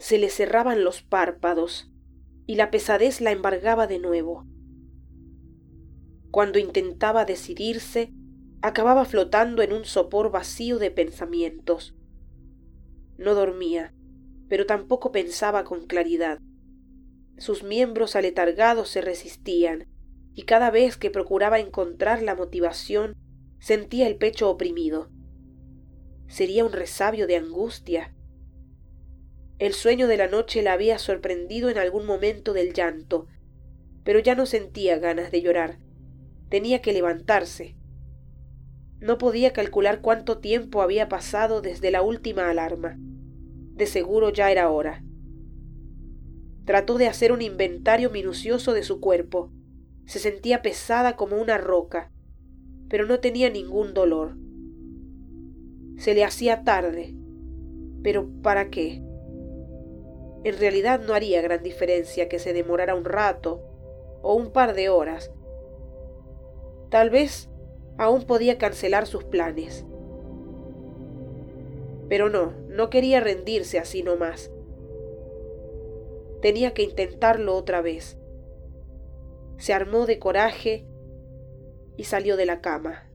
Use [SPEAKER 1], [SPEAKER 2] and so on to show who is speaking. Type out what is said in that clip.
[SPEAKER 1] se le cerraban los párpados y la pesadez la embargaba de nuevo. Cuando intentaba decidirse, acababa flotando en un sopor vacío de pensamientos. No dormía, pero tampoco pensaba con claridad. Sus miembros aletargados se resistían, y cada vez que procuraba encontrar la motivación, sentía el pecho oprimido. ¿Sería un resabio de angustia? El sueño de la noche la había sorprendido en algún momento del llanto, pero ya no sentía ganas de llorar. Tenía que levantarse. No podía calcular cuánto tiempo había pasado desde la última alarma. De seguro ya era hora. Trató de hacer un inventario minucioso de su cuerpo. Se sentía pesada como una roca, pero no tenía ningún dolor. Se le hacía tarde. ¿Pero para qué? En realidad no haría gran diferencia que se demorara un rato o un par de horas. Tal vez aún podía cancelar sus planes. Pero no, no quería rendirse así nomás. Tenía que intentarlo otra vez. Se armó de coraje y salió de la cama.